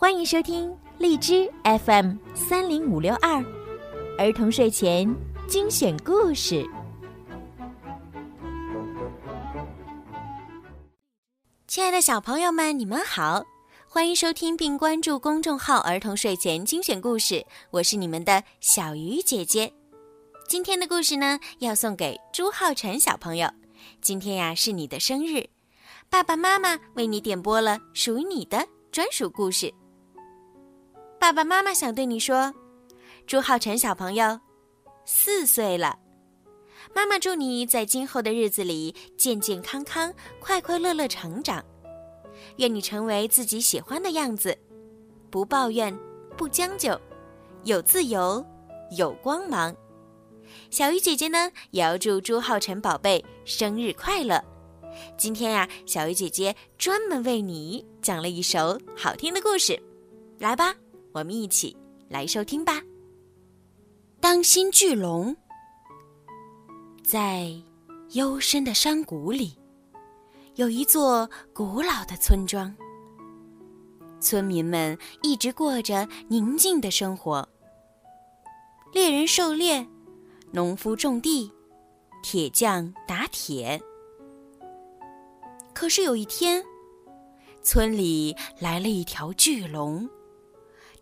欢迎收听荔枝 FM 三零五六二儿童睡前精选故事。亲爱的小朋友们，你们好，欢迎收听并关注公众号“儿童睡前精选故事”，我是你们的小鱼姐姐。今天的故事呢，要送给朱浩辰小朋友。今天呀，是你的生日，爸爸妈妈为你点播了属于你的专属故事。爸爸妈妈想对你说，朱浩辰小朋友，四岁了。妈妈祝你在今后的日子里健健康康、快快乐乐成长。愿你成为自己喜欢的样子，不抱怨，不将就，有自由，有光芒。小鱼姐姐呢，也要祝朱浩辰宝贝生日快乐。今天呀，小鱼姐姐专门为你讲了一首好听的故事，来吧。我们一起来收听吧。当心巨龙！在幽深的山谷里，有一座古老的村庄。村民们一直过着宁静的生活。猎人狩猎，农夫种地，铁匠打铁。可是有一天，村里来了一条巨龙。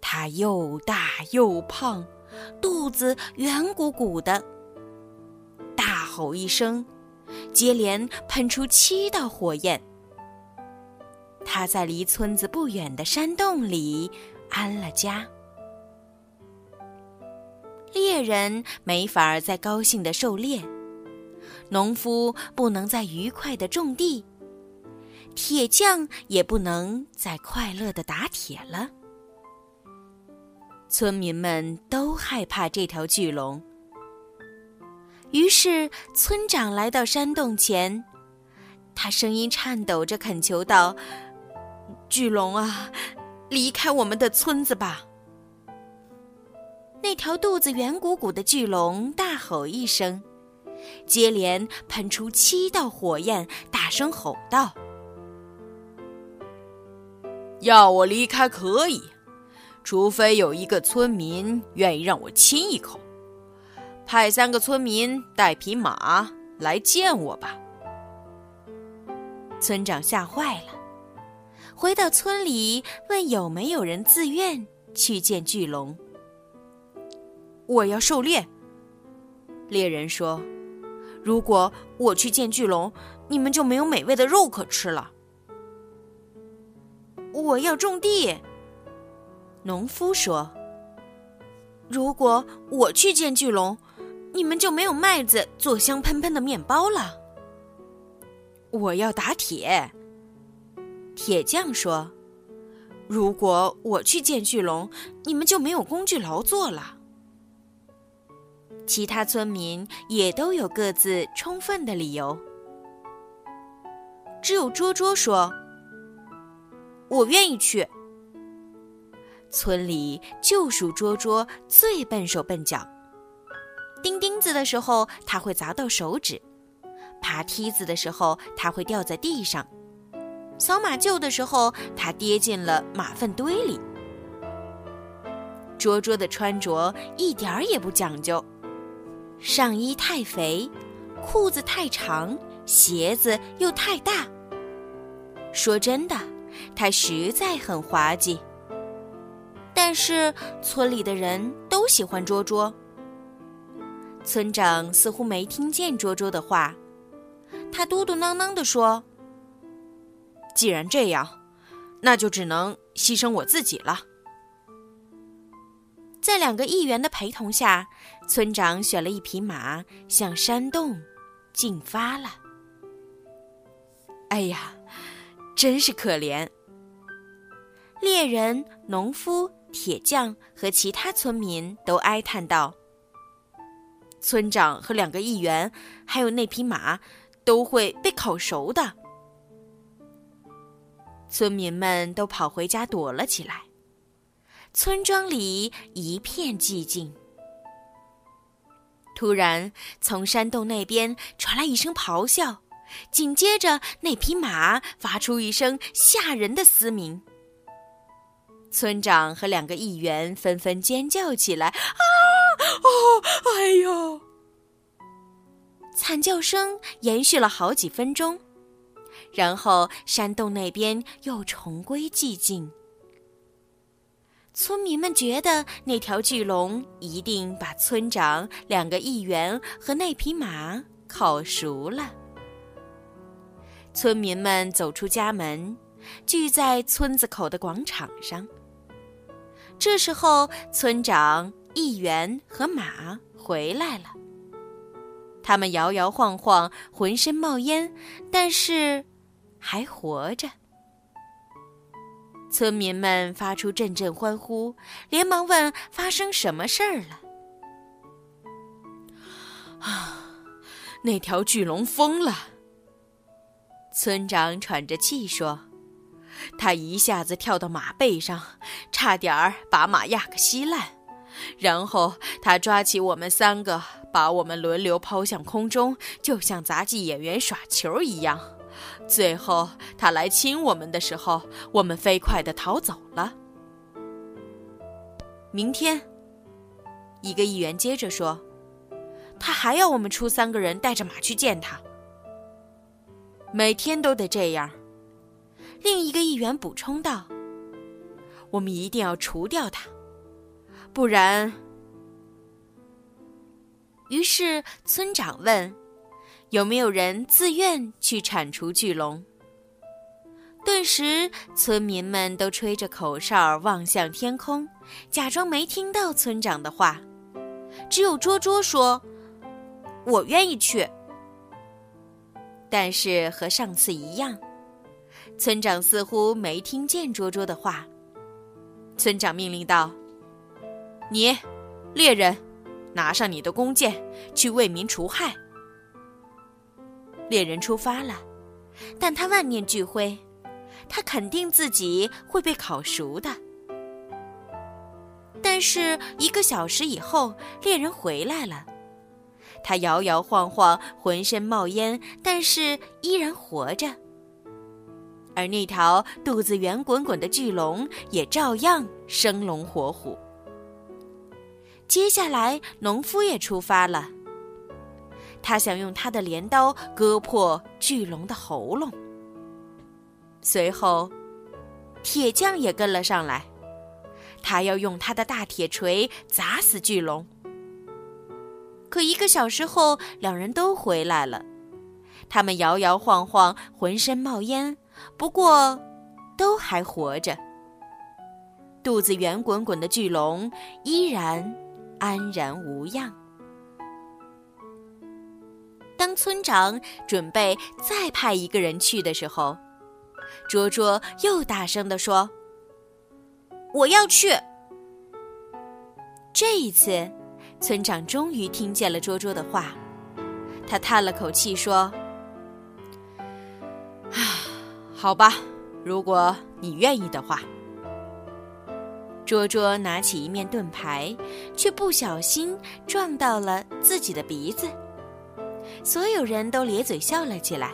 它又大又胖，肚子圆鼓鼓的。大吼一声，接连喷出七道火焰。它在离村子不远的山洞里安了家。猎人没法再高兴的狩猎，农夫不能再愉快的种地，铁匠也不能再快乐的打铁了。村民们都害怕这条巨龙，于是村长来到山洞前，他声音颤抖着恳求道：“巨龙啊，离开我们的村子吧！”那条肚子圆鼓鼓的巨龙大吼一声，接连喷出七道火焰，大声吼道：“要我离开可以。”除非有一个村民愿意让我亲一口，派三个村民带匹马来见我吧。村长吓坏了，回到村里问有没有人自愿去见巨龙。我要狩猎。猎人说：“如果我去见巨龙，你们就没有美味的肉可吃了。”我要种地。农夫说：“如果我去见巨龙，你们就没有麦子做香喷喷的面包了。”我要打铁。铁匠说：“如果我去见巨龙，你们就没有工具劳作了。”其他村民也都有各自充分的理由，只有卓卓说：“我愿意去。”村里就属捉捉最笨手笨脚。钉钉子的时候，他会砸到手指；爬梯子的时候，他会掉在地上；扫马厩的时候，他跌进了马粪堆里。桌桌的穿着一点儿也不讲究，上衣太肥，裤子太长，鞋子又太大。说真的，他实在很滑稽。但是村里的人都喜欢捉捉。村长似乎没听见捉捉的话，他嘟嘟囔囔地说：“既然这样，那就只能牺牲我自己了。”在两个议员的陪同下，村长选了一匹马向山洞进发了。哎呀，真是可怜！猎人、农夫。铁匠和其他村民都哀叹道：“村长和两个议员，还有那匹马，都会被烤熟的。”村民们都跑回家躲了起来。村庄里一片寂静。突然，从山洞那边传来一声咆哮，紧接着，那匹马发出一声吓人的嘶鸣。村长和两个议员纷纷尖叫起来：“啊！哦，哎呦！”惨叫声延续了好几分钟，然后山洞那边又重归寂静。村民们觉得那条巨龙一定把村长、两个议员和那匹马烤熟了。村民们走出家门，聚在村子口的广场上。这时候，村长、议员和马回来了。他们摇摇晃晃，浑身冒烟，但是还活着。村民们发出阵阵欢呼，连忙问：“发生什么事儿了？”啊，那条巨龙疯了。村长喘着气说：“他一下子跳到马背上，差点儿把马压个稀烂。”然后他抓起我们三个，把我们轮流抛向空中，就像杂技演员耍球一样。最后他来亲我们的时候，我们飞快地逃走了。明天，一个议员接着说：“他还要我们出三个人带着马去见他。每天都得这样。”另一个议员补充道：“我们一定要除掉他。”不然，于是村长问：“有没有人自愿去铲除巨龙？”顿时，村民们都吹着口哨，望向天空，假装没听到村长的话。只有捉捉说：“我愿意去。”但是和上次一样，村长似乎没听见捉捉的话。村长命令道。你，猎人，拿上你的弓箭，去为民除害。猎人出发了，但他万念俱灰，他肯定自己会被烤熟的。但是一个小时以后，猎人回来了，他摇摇晃晃，浑身冒烟，但是依然活着。而那条肚子圆滚滚的巨龙也照样生龙活虎。接下来，农夫也出发了。他想用他的镰刀割破巨龙的喉咙。随后，铁匠也跟了上来，他要用他的大铁锤砸死巨龙。可一个小时后，两人都回来了，他们摇摇晃晃，浑身冒烟，不过都还活着。肚子圆滚滚的巨龙依然。安然无恙。当村长准备再派一个人去的时候，卓卓又大声地说：“我要去。”这一次，村长终于听见了卓卓的话，他叹了口气说：“啊，好吧，如果你愿意的话。”卓卓拿起一面盾牌，却不小心撞到了自己的鼻子，所有人都咧嘴笑了起来。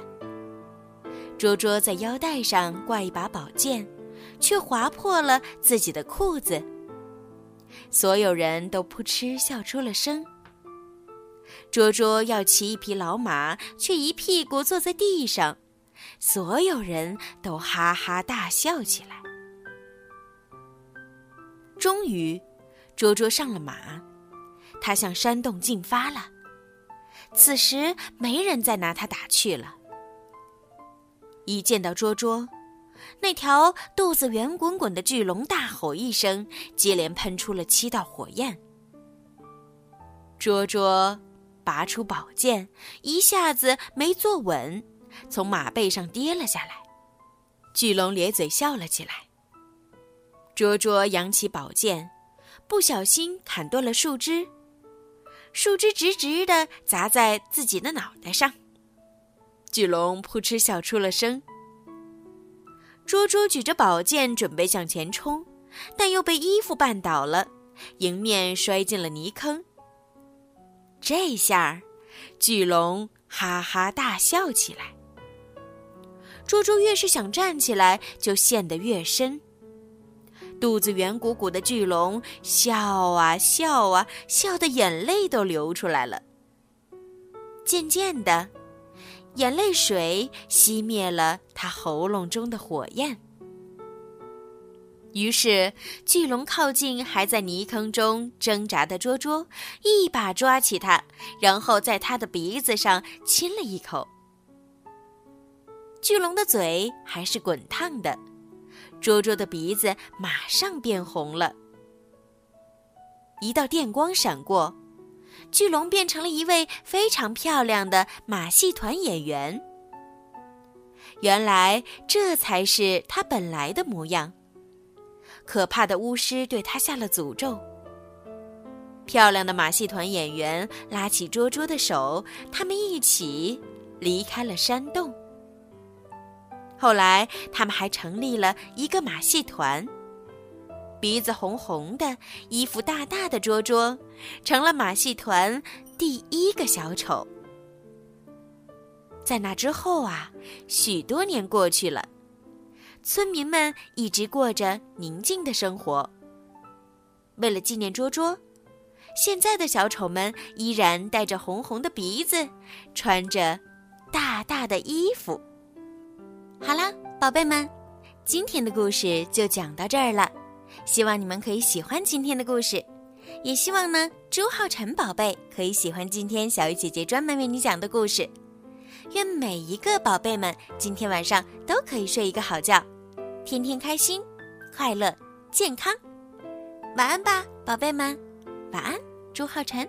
卓卓在腰带上挂一把宝剑，却划破了自己的裤子，所有人都扑哧笑出了声。卓卓要骑一匹老马，却一屁股坐在地上，所有人都哈哈大笑起来。终于，卓卓上了马，他向山洞进发了。此时，没人再拿他打趣了。一见到卓卓，那条肚子圆滚滚的巨龙大吼一声，接连喷出了七道火焰。卓卓拔出宝剑，一下子没坐稳，从马背上跌了下来。巨龙咧嘴笑了起来。卓卓扬起宝剑，不小心砍断了树枝，树枝直直的砸在自己的脑袋上。巨龙扑哧笑出了声。卓卓举着宝剑准备向前冲，但又被衣服绊倒了，迎面摔进了泥坑。这下，巨龙哈哈大笑起来。猪猪越是想站起来，就陷得越深。肚子圆鼓鼓的巨龙笑啊笑啊，笑得眼泪都流出来了。渐渐的，眼泪水熄灭了他喉咙中的火焰。于是，巨龙靠近还在泥坑中挣扎的捉捉，一把抓起它，然后在它的鼻子上亲了一口。巨龙的嘴还是滚烫的，卓卓的鼻子马上变红了。一道电光闪过，巨龙变成了一位非常漂亮的马戏团演员。原来，这才是他本来的模样。可怕的巫师对他下了诅咒。漂亮的马戏团演员拉起卓卓的手，他们一起离开了山洞。后来，他们还成立了一个马戏团。鼻子红红的，衣服大大的捉捉，成了马戏团第一个小丑。在那之后啊，许多年过去了。村民们一直过着宁静的生活。为了纪念卓卓，现在的小丑们依然带着红红的鼻子，穿着大大的衣服。好啦，宝贝们，今天的故事就讲到这儿了。希望你们可以喜欢今天的故事，也希望呢朱浩辰宝贝可以喜欢今天小鱼姐姐专门为你讲的故事。愿每一个宝贝们今天晚上都可以睡一个好觉。天天开心，快乐，健康，晚安吧，宝贝们，晚安，朱浩辰。